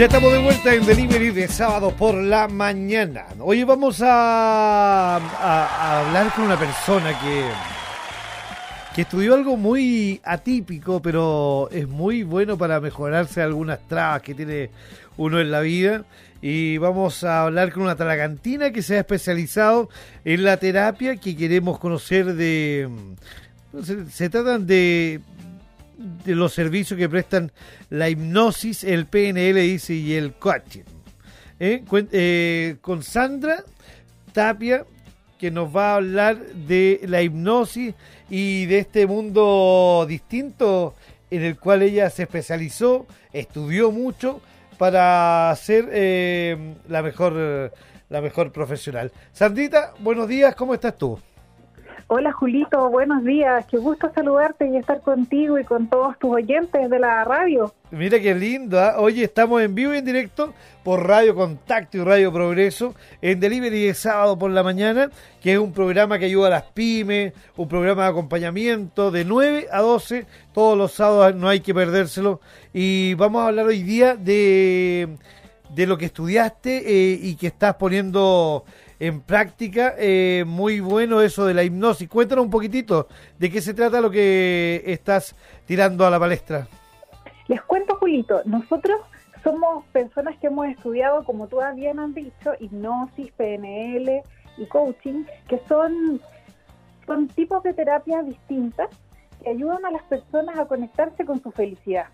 Ya estamos de vuelta en Delivery de sábado por la mañana. Hoy vamos a, hablar con una persona que, que estudió algo muy atípico, pero es muy bueno para mejorarse algunas trabas que tiene uno en la vida. Y vamos a hablar con una talagantina que se ha especializado en la terapia que queremos conocer de... Se tratan de de los servicios que prestan la hipnosis, el PNL y el coaching. ¿Eh? Eh, con Sandra Tapia, que nos va a hablar de la hipnosis y de este mundo distinto en el cual ella se especializó, estudió mucho para ser eh, la mejor la mejor profesional. Sandrita, buenos días, ¿cómo estás tú? Hola Julito, buenos días. Qué gusto saludarte y estar contigo y con todos tus oyentes de la radio. Mira qué lindo. ¿ah? Hoy estamos en vivo y en directo por Radio Contacto y Radio Progreso en Delivery de sábado por la mañana, que es un programa que ayuda a las pymes, un programa de acompañamiento de 9 a 12 todos los sábados, no hay que perdérselo. Y vamos a hablar hoy día de, de lo que estudiaste eh, y que estás poniendo en práctica. Eh, muy bueno eso de la hipnosis. Cuéntanos un poquitito de qué se trata lo que estás tirando a la palestra. Les cuento, Julito, nosotros somos personas que hemos estudiado, como tú bien has dicho, hipnosis, PNL y coaching, que son, son tipos de terapias distintas que ayudan a las personas a conectarse con su felicidad.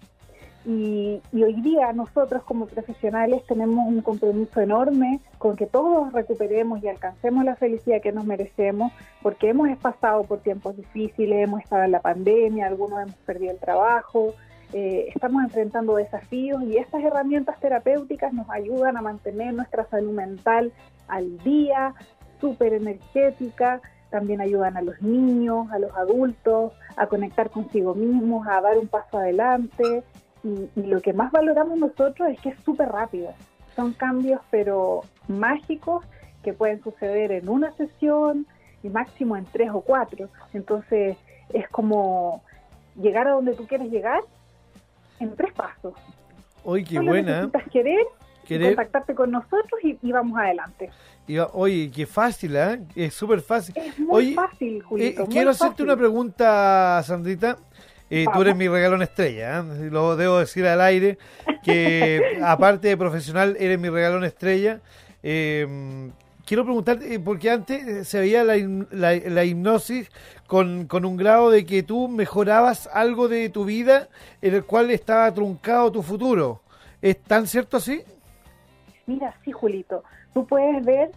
Y, hoy día nosotros como profesionales tenemos un compromiso enorme con que todos recuperemos y alcancemos la felicidad que nos merecemos, porque hemos pasado por tiempos difíciles, hemos estado en la pandemia, algunos hemos perdido el trabajo, eh, estamos enfrentando desafíos y estas herramientas terapéuticas nos ayudan a mantener nuestra salud mental al día, súper energética, también ayudan a los niños, a los adultos, a conectar consigo mismos, a dar un paso adelante y, lo que más valoramos nosotros es que es súper rápido. Son cambios pero mágicos que pueden suceder en una sesión y máximo en tres o cuatro. Entonces es como llegar a donde tú quieres llegar en tres pasos. Oye, qué buena. Necesitas querer, contactarte con nosotros y, vamos adelante. oye, qué fácil, ¿eh? Es súper fácil. Es muy fácil, Julito. Eh, quiero hacerte una pregunta, Sandrita. Eh, tú eres mi regalón estrella, ¿eh? lo debo decir al aire, que aparte de profesional, eres mi regalón estrella. Eh, quiero preguntarte, porque antes se veía la, la, hipnosis con, con, un grado de que tú mejorabas algo de tu vida en el cual estaba truncado tu futuro. ¿Es tan cierto así? Mira, sí, Julito. Tú puedes ver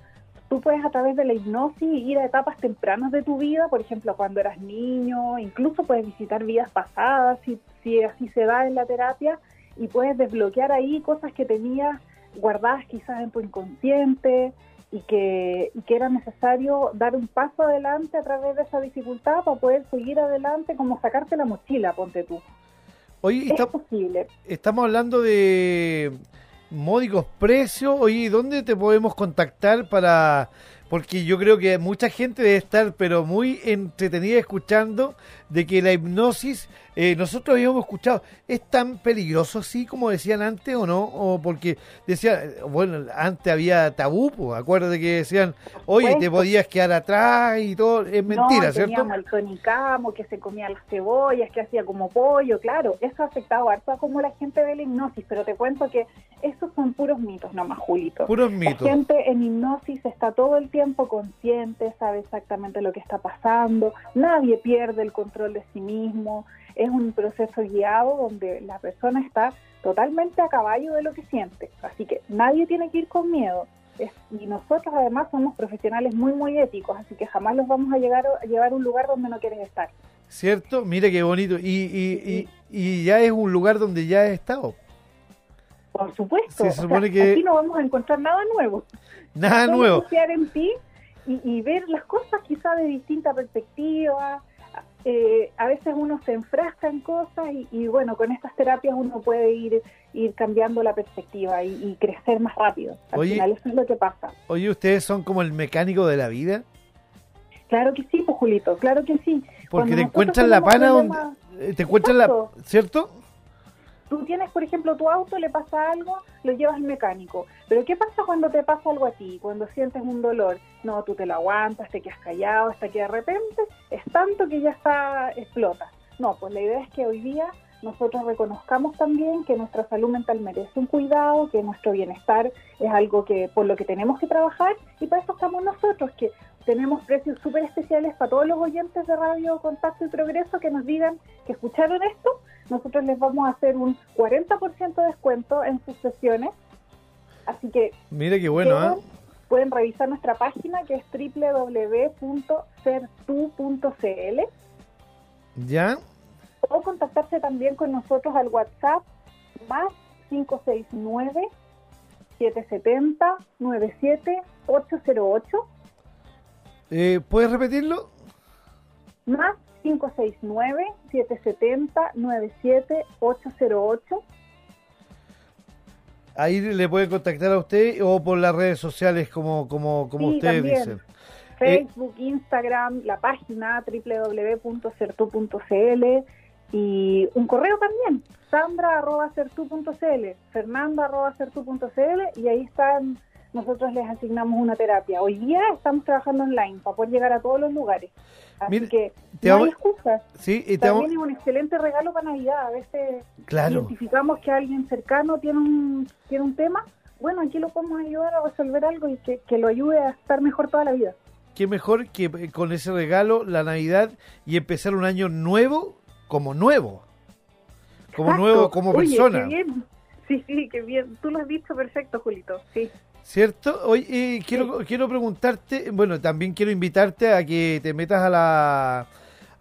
tú puedes a través de la hipnosis ir a etapas tempranas de tu vida, por ejemplo, cuando eras niño, incluso puedes visitar vidas pasadas, si, si así se da en la terapia, y puedes desbloquear ahí cosas que tenías guardadas quizás en tu inconsciente y que, y que era necesario dar un paso adelante a través de esa dificultad para poder seguir adelante, como sacarte la mochila, ponte tú. Oye, es está, posible. Estamos hablando de módicos precios. Oye, ¿dónde te podemos contactar para porque yo creo que mucha gente debe estar pero muy entretenida escuchando de que la hipnosis, eh, nosotros habíamos escuchado, ¿es tan peligroso así como decían antes o no? O porque decían, bueno, antes había tabú, pues, acuérdate que decían, oye, te podías quedar atrás y todo, es mentira, no, ¿cierto? el tonicamo, que se comía las cebollas, que hacía como pollo, claro, eso ha afectado harto a como la gente ve la hipnosis, pero te cuento que esos son puros mitos nomás, Julito. Puros mitos. La gente en hipnosis está todo el tiempo consciente, sabe exactamente lo que está pasando, nadie pierde el control de sí mismo, es un proceso guiado donde la persona está totalmente a caballo de lo que siente, así que nadie tiene que ir con miedo. y nosotros además somos profesionales muy, muy éticos, así que jamás los vamos a, llegar, a llevar a un lugar donde no quieren estar. ¿Cierto? Mire qué bonito. Y, y, ya es un lugar donde ya he estado. Por supuesto. Aquí no vamos a encontrar nada nuevo. Nada nuevo. confiar en ti y, y, ver las cosas quizá de distinta perspectiva, eh, a veces uno se enfrasca en cosas y, bueno, con estas terapias uno puede ir, ir cambiando la perspectiva y, crecer más rápido. Al final eso es lo que pasa. Oye, ¿ustedes son como el mecánico de la vida? Claro que sí, pues Julito, claro que sí. Porque te encuentran la pana donde... Eh, te encuentran la... ¿Cierto? Tú tienes, por ejemplo, tu auto, le pasa algo, lo llevas al mecánico. Pero ¿qué pasa cuando te pasa algo a ti? Cuando sientes un dolor. No, tú te lo aguantas, te quedas callado hasta que de repente es tanto que ya está, explota. No, pues la idea es que hoy día nosotros reconozcamos también que nuestra salud mental merece un cuidado, que nuestro bienestar es algo que por lo que tenemos que trabajar y para eso estamos nosotros, que tenemos precios súper especiales para todos los oyentes de Radio Contacto y Progreso que nos digan que escucharon esto. Nosotros les vamos a hacer un 40% de descuento en sus sesiones. Así que... Mire qué bueno, ¿eh? Pueden revisar nuestra página que es www.sertu.cl. ¿Ya? O contactarse también con nosotros al WhatsApp más 569 770 97808 eh, ¿Puedes repetirlo? Más 569-770-97808. Ahí le pueden contactar a usted o por las redes sociales, como, como, como ustedes dicen. Facebook, Instagram, la página www.certu.cl y un correo también, sandra.certu.cl, fernanda.certu.cl y ahí están nosotros les asignamos una terapia. Hoy día estamos trabajando online para poder llegar a todos los lugares. Así que no hay excusas. Sí, y También es un excelente regalo para Navidad. A veces identificamos que alguien cercano tiene un, tiene un tema. Bueno, aquí lo podemos ayudar a resolver algo y que, lo ayude a estar mejor toda la vida. Qué mejor que eh, con ese regalo, la Navidad, y empezar un año nuevo como nuevo. Como nuevo, como persona. bien. Sí, sí, qué bien. Tú lo has dicho perfecto, Julito. Sí. ¿Cierto? Hoy eh, quiero, quiero preguntarte, bueno, también quiero invitarte a que te metas a la,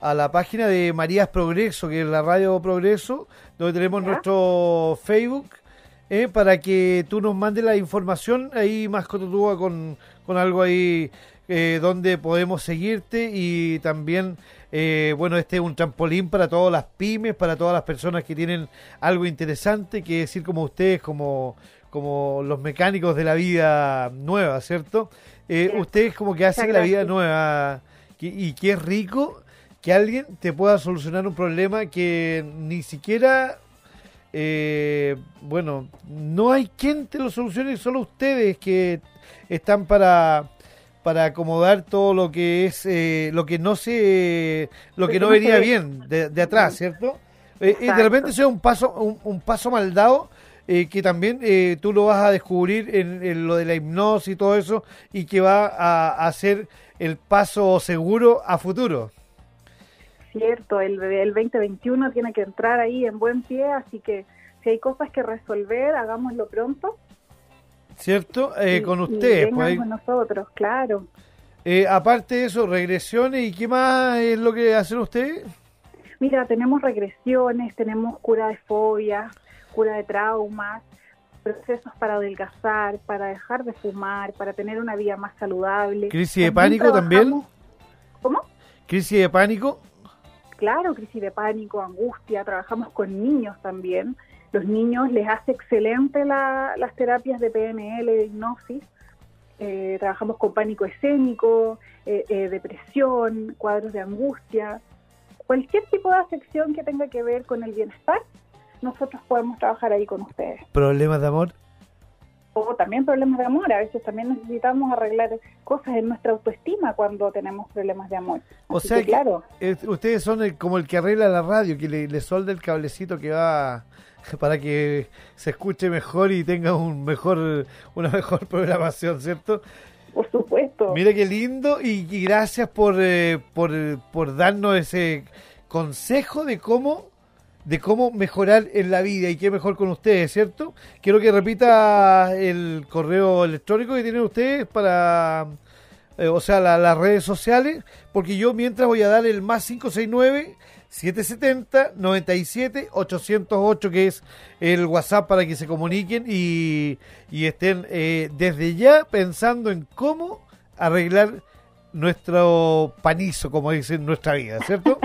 a la página de Marías Progreso, que es la Radio Progreso, donde tenemos nuestro Facebook, eh, para que tú nos mandes la información ahí más cototúa con, con algo ahí eh, donde podemos seguirte y también, bueno, este es un trampolín para todas las pymes, para todas las personas que tienen algo interesante que decir como ustedes, como como los mecánicos de la vida nueva, ¿cierto? Eh, ustedes como que hacen la vida nueva y que es rico que alguien te pueda solucionar un problema que ni siquiera, eh, bueno, no hay quien te lo solucione, solo ustedes que están para para acomodar todo lo que es eh, lo que no se lo que no venía bien de, atrás cierto eh, y de repente sea un paso un, un paso mal dado eh, que también eh, tú lo vas a descubrir en, lo de la hipnosis y todo eso, y que va a, hacer el paso seguro a futuro. Cierto, el, el 2021 tiene que entrar ahí en buen pie, así que si hay cosas que resolver, hagámoslo pronto. ¿Cierto? Eh, con ustedes. Pues, con nosotros, claro. aparte de eso, regresiones, ¿y qué más es lo que hacen ustedes? Mira, tenemos regresiones, tenemos cura de fobias, cura de traumas, procesos para adelgazar, para dejar de fumar, para tener una vida más saludable. ¿Crisis de pánico también? ¿Cómo? ¿Crisis de pánico? Claro, crisis de pánico, angustia. Trabajamos con niños también. Los niños les hace excelente las terapias de PNL, de hipnosis. Eh, trabajamos con pánico escénico, eh, eh, depresión, cuadros de angustia. Cualquier tipo de afección que tenga que ver con el bienestar, nosotros podemos trabajar ahí con ustedes. ¿Problemas de amor? O también problemas de amor. A veces también necesitamos arreglar cosas en nuestra autoestima cuando tenemos problemas de amor. o sea, que, claro. ustedes son como el que arregla la radio, que le, le solda el cablecito que va para que se escuche mejor y tenga un mejor una mejor programación, ¿cierto? Por supuesto. Mire qué lindo y, gracias por, eh, por, por darnos ese consejo de cómo de cómo mejorar en la vida y qué mejor con ustedes, ¿cierto? Quiero que repita el correo electrónico que tienen ustedes para, eh, o sea, las redes sociales, porque yo mientras voy a dar el más 569 770 97 808 que es el WhatsApp para que se comuniquen y, y estén eh, desde ya pensando en cómo arreglar nuestro panizo, como dicen, nuestra vida, ¿cierto?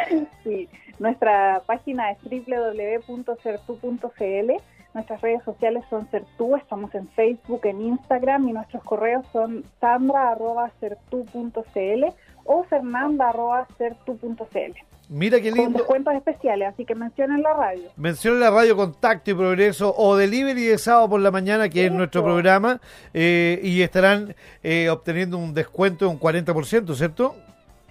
sí. Nuestra página es www.certu.cl. Nuestras redes sociales son Certu, estamos en Facebook, en Instagram y nuestros correos son sandra.certu.cl o fernanda.certu.cl. Mira qué con lindo. descuentos especiales, así que mencionen la radio. Menciona la radio Contacto y Progreso o Delivery de sábado por la mañana, que es nuestro programa, eh, y estarán eh, obteniendo un descuento de un 40%, ¿cierto?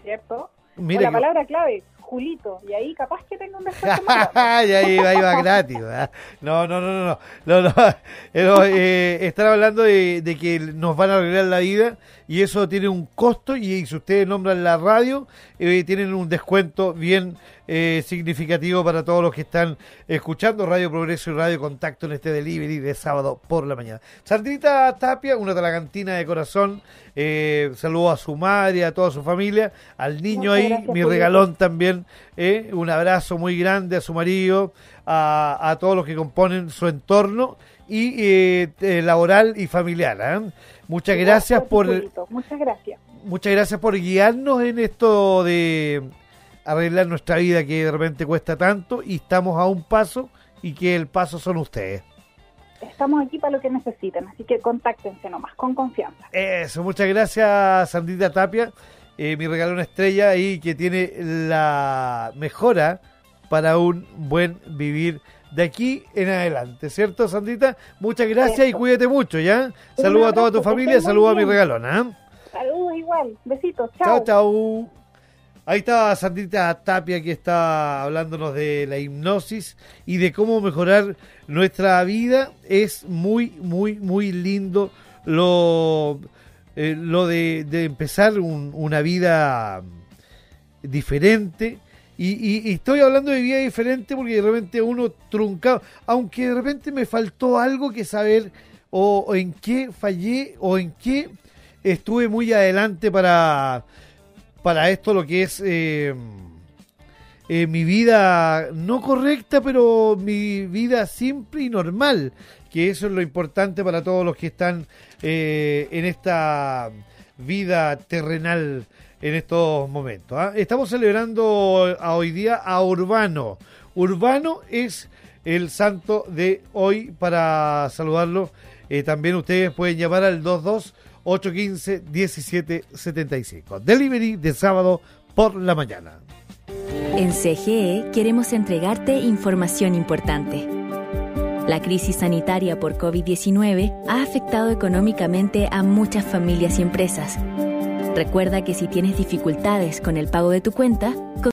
¿Cierto? Mira Con la que- palabra clave, Julito, y ahí capaz que tenga un descuento más. Ay, ahí va, ahí va gratis. ¿verdad? No, no, no, no, no. no, no. Pero, eh, están hablando de, de que nos van a arreglar la vida y eso tiene un costo y, si ustedes nombran la radio, eh, tienen un descuento bien eh, significativo para todos los que están escuchando Radio Progreso y Radio Contacto en este delivery de sábado por la mañana. Sandrita Tapia, una talagantina de corazón, eh, saludo a su madre, a toda su familia, al niño Muchas ahí, gracias, mi regalón también, eh, un abrazo muy grande a su marido, a, a todos los que componen su entorno y eh, eh, laboral y familiar. ¿eh? Muchas gracias por Muchas gracias. muchas gracias por guiarnos en esto de arreglar nuestra vida que de repente cuesta tanto y estamos a un paso y que el paso son ustedes. Estamos aquí para lo que necesiten, así que contáctense nomás, con confianza. Eso, muchas gracias Sandrita Tapia, eh, mi regalo una estrella ahí que tiene la mejora para un buen vivir de aquí en adelante, ¿cierto Sandrita? Muchas gracias y cuídate mucho, ¿ya? Saludos a toda tu familia, saludos a mi regalona. ¿eh? Saludos igual, besitos, Chao, chao. chao. Ahí está Sandrita Tapia que está hablándonos de la hipnosis y de cómo mejorar nuestra vida. Es muy, muy, muy lindo lo, eh, lo de, empezar un- una vida diferente. Y, estoy hablando de vida diferente porque de repente uno truncado, aunque de repente me faltó algo que saber o en qué fallé o en qué estuve muy adelante para, para esto lo que es eh, eh, mi vida no correcta, pero mi vida simple y normal, que eso es lo importante para todos los que están eh, en esta vida terrenal en estos momentos. ¿ah? Estamos celebrando hoy día a Urbano. Urbano es el santo de hoy para saludarlo. Eh, también ustedes pueden llamar al 22 815 1775. Delivery de sábado por la mañana. En CGE queremos entregarte información importante. La crisis sanitaria por COVID-19 ha afectado económicamente a muchas familias y empresas. Recuerda que si tienes dificultades con el pago de tu cuenta,